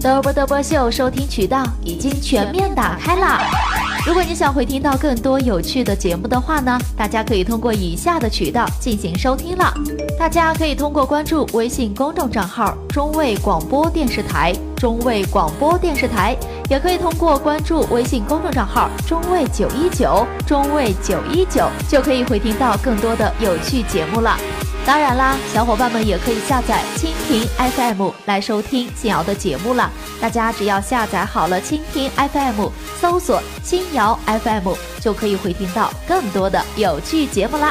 嘚啵嘚啵秀收听渠道已经全面打开了。如果你想回听到更多有趣的节目的话呢，大家可以通过以下的渠道进行收听了。大家可以通过关注微信公众账号“中卫广播电视台”，中卫广播电视台，也可以通过关注微信公众账号“中卫九一九”，中卫九一九，就可以回听到更多的有趣节目了。当然啦，小伙伴们也可以下载蜻蜓 FM 来收听新瑶的节目了。大家只要下载好了蜻蜓 FM，搜索新瑶 FM，就可以回听到更多的有趣节目啦。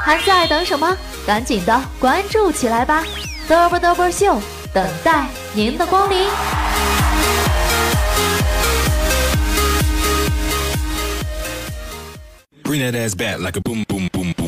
还在等什么？赶紧的关注起来吧嘚啵嘚啵秀，等待您的光临。Bring it as back like boom boom boom boom.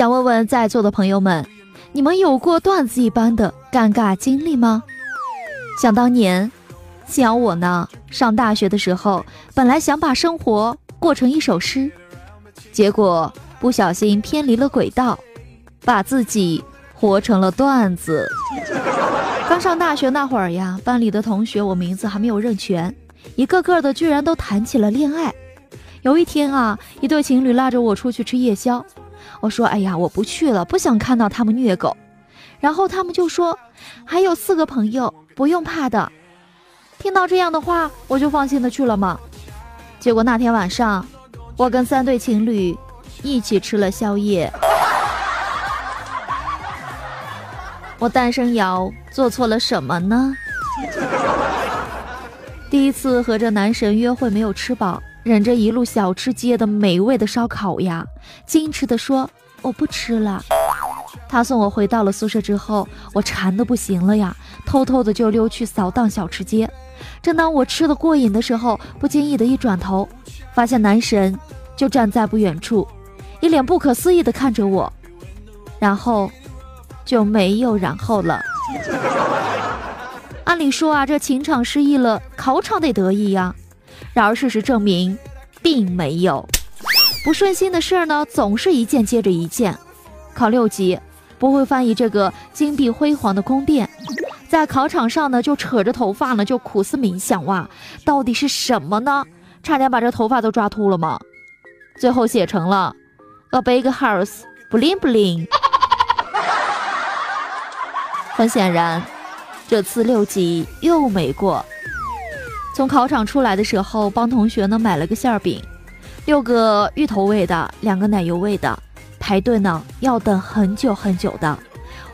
想问问在座的朋友们，你们有过段子一般的尴尬经历吗？想当年，像我呢，上大学的时候，本来想把生活过成一首诗，结果不小心偏离了轨道，把自己活成了段子。刚上大学那会儿呀，班里的同学我名字还没有认全，一个个的居然都谈起了恋爱。有一天啊，一对情侣拉着我出去吃夜宵。我说：“哎呀，我不去了，不想看到他们虐狗。”然后他们就说：“还有四个朋友，不用怕的。”听到这样的话，我就放心的去了嘛。结果那天晚上，我跟三对情侣一起吃了宵夜。我单身瑶做错了什么呢？第一次和这男神约会没有吃饱。忍着一路小吃街的美味的烧烤呀，矜持的说我不吃了。他送我回到了宿舍之后，我馋的不行了呀，偷偷的就溜去扫荡小吃街。正当我吃的过瘾的时候，不经意的一转头，发现男神就站在不远处，一脸不可思议的看着我，然后就没有然后了。按理说啊，这情场失意了，考场得得意呀。然而事实证明，并没有不顺心的事儿呢，总是一件接着一件。考六级不会翻译这个金碧辉煌的宫殿，在考场上呢就扯着头发呢就苦思冥想哇，到底是什么呢？差点把这头发都抓秃了吗？最后写成了 A big house bling bling。很显然，这次六级又没过。从考场出来的时候，帮同学呢买了个馅饼，六个芋头味的，两个奶油味的。排队呢要等很久很久的，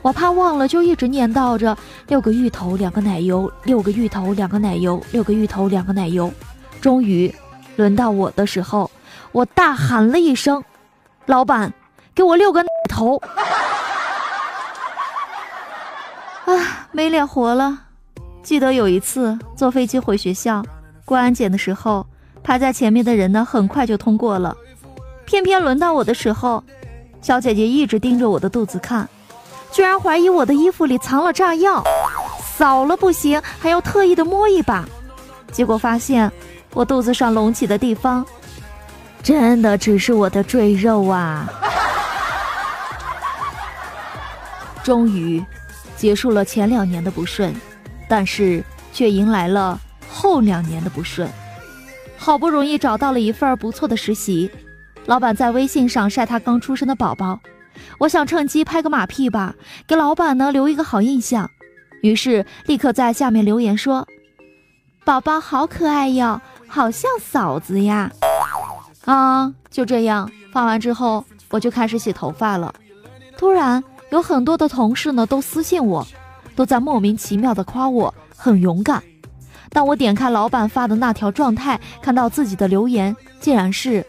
我怕忘了，就一直念叨着六个芋头两个奶油，六个芋头两个奶油，六个芋头两个奶油。终于轮到我的时候，我大喊了一声：“老板，给我六个头！”啊，没脸活了。记得有一次坐飞机回学校，过安检的时候，排在前面的人呢，很快就通过了。偏偏轮到我的时候，小姐姐一直盯着我的肚子看，居然怀疑我的衣服里藏了炸药，扫了不行，还要特意的摸一把。结果发现我肚子上隆起的地方，真的只是我的赘肉啊！终于结束了前两年的不顺。但是却迎来了后两年的不顺，好不容易找到了一份不错的实习，老板在微信上晒他刚出生的宝宝，我想趁机拍个马屁吧，给老板呢留一个好印象，于是立刻在下面留言说：“宝宝好可爱哟，好像嫂子呀。”啊，就这样发完之后，我就开始洗头发了，突然有很多的同事呢都私信我。都在莫名其妙的夸我很勇敢。当我点开老板发的那条状态，看到自己的留言竟然是：“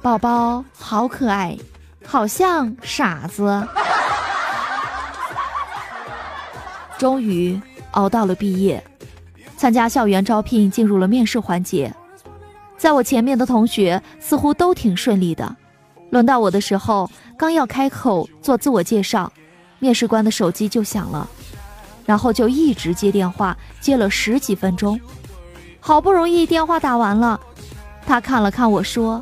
宝宝好可爱，好像傻子。终于熬到了毕业，参加校园招聘，进入了面试环节。在我前面的同学似乎都挺顺利的，轮到我的时候，刚要开口做自我介绍，面试官的手机就响了，然后就一直接电话，接了十几分钟。好不容易电话打完了，他看了看我说：“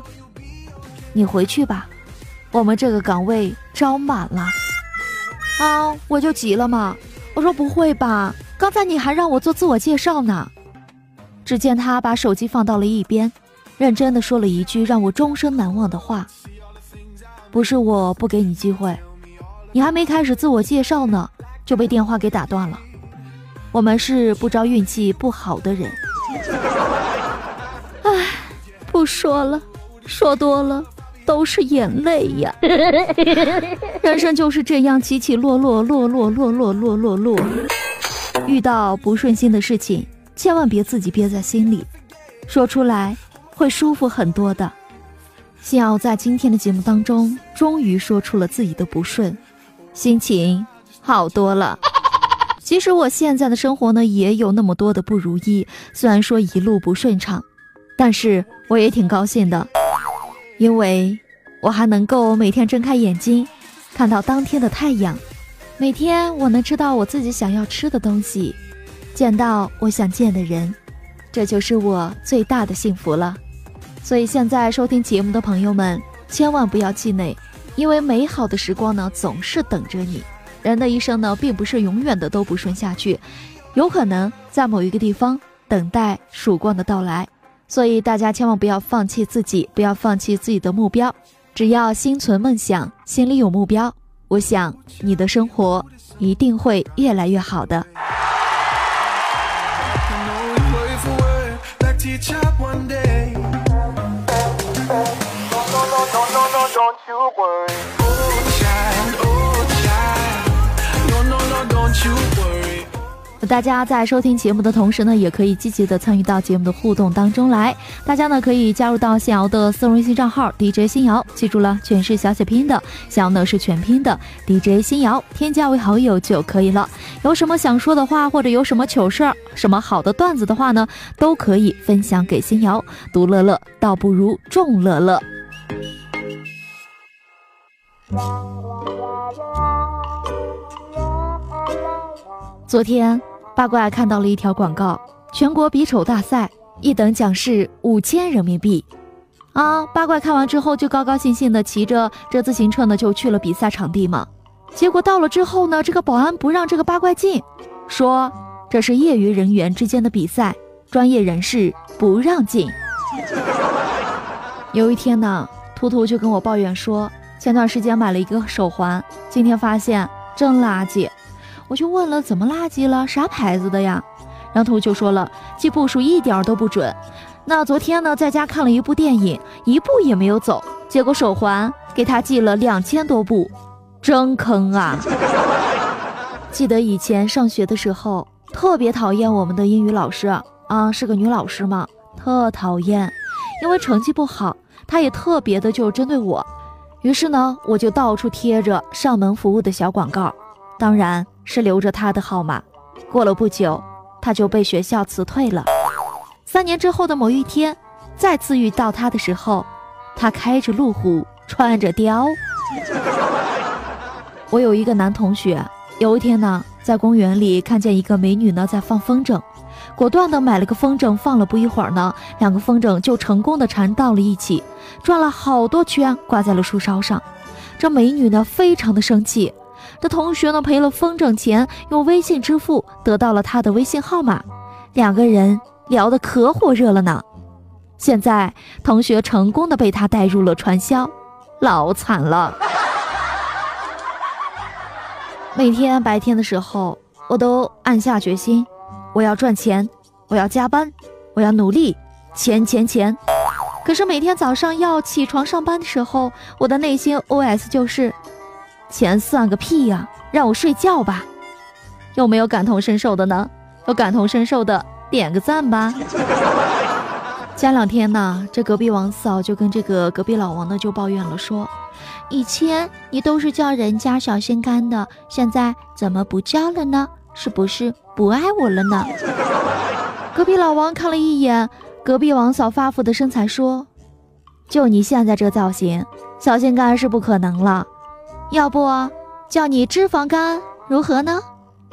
你回去吧，我们这个岗位招满了。”啊，我就急了嘛。我说不会吧，刚才你还让我做自我介绍呢。只见他把手机放到了一边，认真的说了一句让我终生难忘的话：“不是我不给你机会，你还没开始自我介绍呢，就被电话给打断了。我们是不招运气不好的人。”唉，不说了，说多了。都是眼泪呀！人生就是这样起起落落，落落落落落落落。遇到不顺心的事情，千万别自己憋在心里，说出来会舒服很多的。幸瑶在今天的节目当中，终于说出了自己的不顺，心情好多了。其实我现在的生活呢，也有那么多的不如意，虽然说一路不顺畅，但是我也挺高兴的。因为我还能够每天睁开眼睛，看到当天的太阳，每天我能吃到我自己想要吃的东西，见到我想见的人，这就是我最大的幸福了。所以现在收听节目的朋友们，千万不要气馁，因为美好的时光呢总是等着你。人的一生呢，并不是永远的都不顺下去，有可能在某一个地方等待曙光的到来。所以大家千万不要放弃自己，不要放弃自己的目标。只要心存梦想，心里有目标，我想你的生活一定会越来越好的。大家在收听节目的同时呢，也可以积极的参与到节目的互动当中来。大家呢可以加入到新瑶的私人微信账号 DJ 新瑶，记住了，全是小写拼的，新瑶呢是全拼的 DJ 新瑶，添加为好友就可以了。有什么想说的话，或者有什么糗事、什么好的段子的话呢，都可以分享给新瑶。独乐乐倒不如众乐乐。昨天。八卦看到了一条广告，全国比丑大赛，一等奖是五千人民币。啊，八怪看完之后就高高兴兴的骑着这自行车呢，就去了比赛场地嘛。结果到了之后呢，这个保安不让这个八怪进，说这是业余人员之间的比赛，专业人士不让进。有一天呢，图图就跟我抱怨说，前段时间买了一个手环，今天发现真垃圾。我就问了，怎么垃圾了？啥牌子的呀？然后就说了，记步数一点都不准。那昨天呢，在家看了一部电影，一步也没有走，结果手环给他记了两千多步，真坑啊！记得以前上学的时候，特别讨厌我们的英语老师啊，是个女老师嘛，特讨厌，因为成绩不好，她也特别的就针对我。于是呢，我就到处贴着上门服务的小广告，当然。是留着他的号码，过了不久，他就被学校辞退了。三年之后的某一天，再次遇到他的时候，他开着路虎，穿着貂。我有一个男同学，有一天呢，在公园里看见一个美女呢在放风筝，果断的买了个风筝放了。不一会儿呢，两个风筝就成功的缠到了一起，转了好多圈，挂在了树梢上。这美女呢，非常的生气。这同学呢赔了风筝钱，用微信支付得到了她的微信号码，两个人聊得可火热了呢。现在同学成功的被他带入了传销，老惨了。每天白天的时候，我都暗下决心，我要赚钱，我要加班，我要努力，钱钱钱。可是每天早上要起床上班的时候，我的内心 OS 就是。钱算个屁呀！让我睡觉吧。有没有感同身受的呢？有感同身受的点个赞吧。前两天呢，这隔壁王嫂就跟这个隔壁老王呢就抱怨了，说：“以前你都是叫人家小心肝的，现在怎么不叫了呢？是不是不爱我了呢？” 隔壁老王看了一眼隔壁王嫂发福的身材，说：“就你现在这造型，小心肝是不可能了。要不叫你脂肪肝如何呢，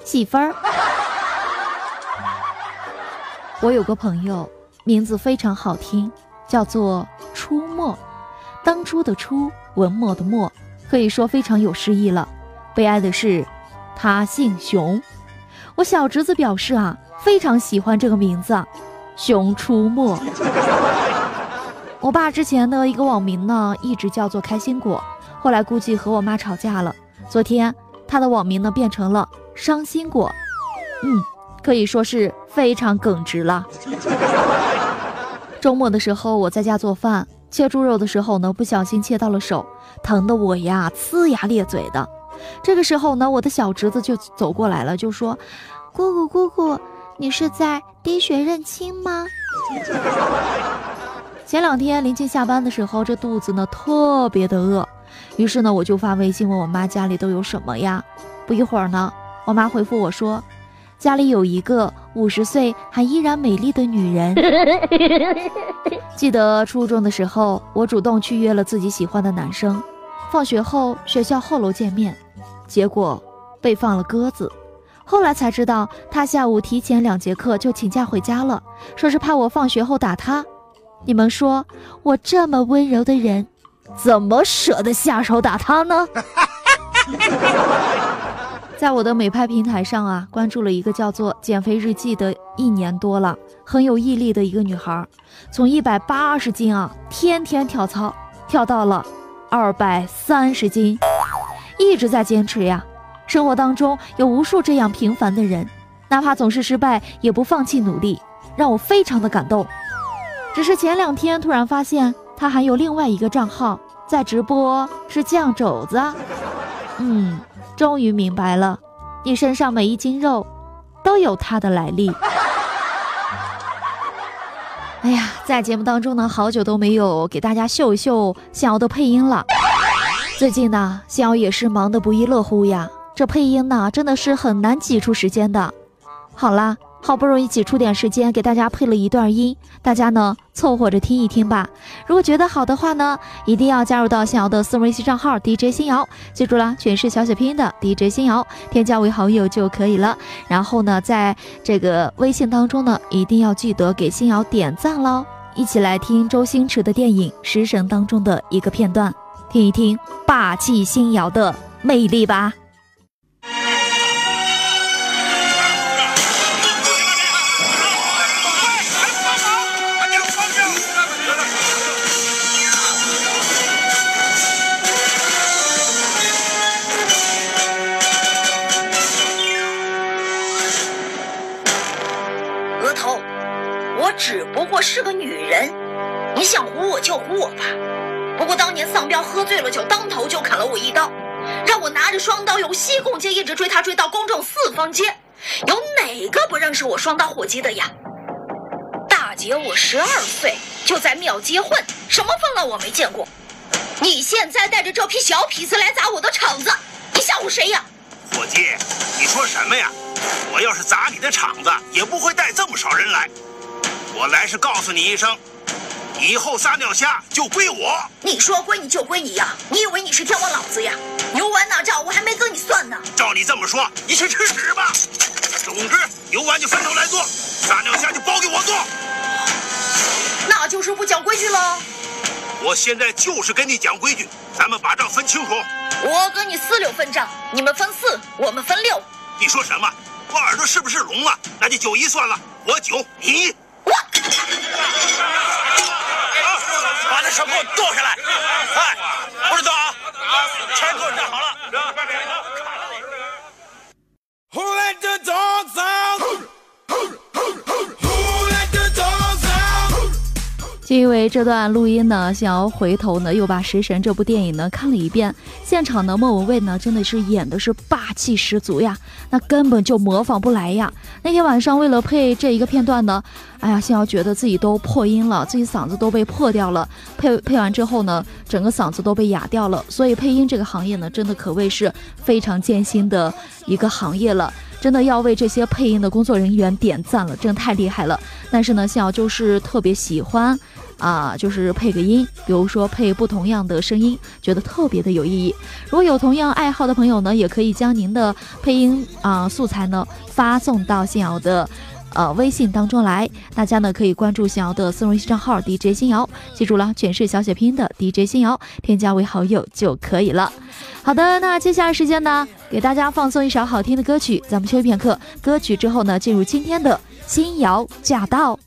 媳妇儿？”我有个朋友，名字非常好听，叫做出没，当初的初，文末的末，可以说非常有诗意了。悲哀的是，他姓熊。我小侄子表示啊，非常喜欢这个名字，熊出没。我爸之前的一个网名呢，一直叫做开心果，后来估计和我妈吵架了，昨天他的网名呢变成了伤心果。嗯。可以说是非常耿直了。周末的时候，我在家做饭，切猪肉的时候呢，不小心切到了手，疼得我呀呲牙咧嘴的。这个时候呢，我的小侄子就走过来了，就说：“姑姑姑姑，你是在滴血认亲吗？” 前两天临近下班的时候，这肚子呢特别的饿，于是呢，我就发微信问我妈家里都有什么呀？不一会儿呢，我妈回复我说。家里有一个五十岁还依然美丽的女人。记得初中的时候，我主动去约了自己喜欢的男生，放学后学校后楼见面，结果被放了鸽子。后来才知道，他下午提前两节课就请假回家了，说是怕我放学后打他。你们说，我这么温柔的人，怎么舍得下手打他呢？在我的美拍平台上啊，关注了一个叫做“减肥日记”的一年多了，很有毅力的一个女孩，从一百八十斤啊，天天跳操，跳到了二百三十斤，一直在坚持呀。生活当中有无数这样平凡的人，哪怕总是失败，也不放弃努力，让我非常的感动。只是前两天突然发现他还有另外一个账号在直播，是酱肘子，嗯。终于明白了，你身上每一斤肉都有它的来历。哎呀，在节目当中呢，好久都没有给大家秀一秀逍遥的配音了。最近呢，逍遥也是忙得不亦乐乎呀。这配音呢，真的是很难挤出时间的。好啦。好不容易挤出点时间给大家配了一段音，大家呢凑合着听一听吧。如果觉得好的话呢，一定要加入到新瑶的私人微信账号 DJ 新瑶，记住了，全是小写拼音的 DJ 新瑶，添加为好友就可以了。然后呢，在这个微信当中呢，一定要记得给新瑶点赞喽。一起来听周星驰的电影《食神》当中的一个片段，听一听霸气新瑶的魅力吧。让我拿着双刀由西贡街一直追他追到公众四方街，有哪个不认识我双刀火鸡的呀？大姐，我十二岁就在庙街混，什么风浪我没见过。你现在带着这批小痞子来砸我的场子，你吓唬谁呀？伙计，你说什么呀？我要是砸你的场子，也不会带这么少人来。我来是告诉你一声，以后撒尿虾就归我。你说归你就归你呀？你以为你是天王老子呀？游玩那账我还没跟你算呢。照你这么说，你去吃屎吧。总之，游玩就分头来做，撒尿虾就包给我做。那就是不讲规矩喽。我现在就是跟你讲规矩，咱们把账分清楚。我跟你四六分账，你们分四，我们分六。你说什么？我耳朵是不是聋了？那就九一算了，我九，你一。手给我剁下来，哎，不知道啊，全给我站好了，后把脸都卡。就因为这段录音呢，想要回头呢，又把《食神》这部电影呢看了一遍。现场呢，莫文蔚呢真的是演的是霸气十足呀，那根本就模仿不来呀。那天晚上为了配这一个片段呢，哎呀，想要觉得自己都破音了，自己嗓子都被破掉了。配配完之后呢，整个嗓子都被哑掉了。所以配音这个行业呢，真的可谓是非常艰辛的一个行业了。真的要为这些配音的工作人员点赞了，真的太厉害了。但是呢，像瑶就是特别喜欢，啊，就是配个音，比如说配不同样的声音，觉得特别的有意义。如果有同样爱好的朋友呢，也可以将您的配音啊素材呢发送到信瑶的。呃，微信当中来，大家呢可以关注新瑶的私人微信账号 DJ 新瑶，记住了，全是小写拼的 DJ 新瑶，添加为好友就可以了。好的，那接下来时间呢，给大家放送一首好听的歌曲，咱们休息片刻，歌曲之后呢，进入今天的新瑶驾到。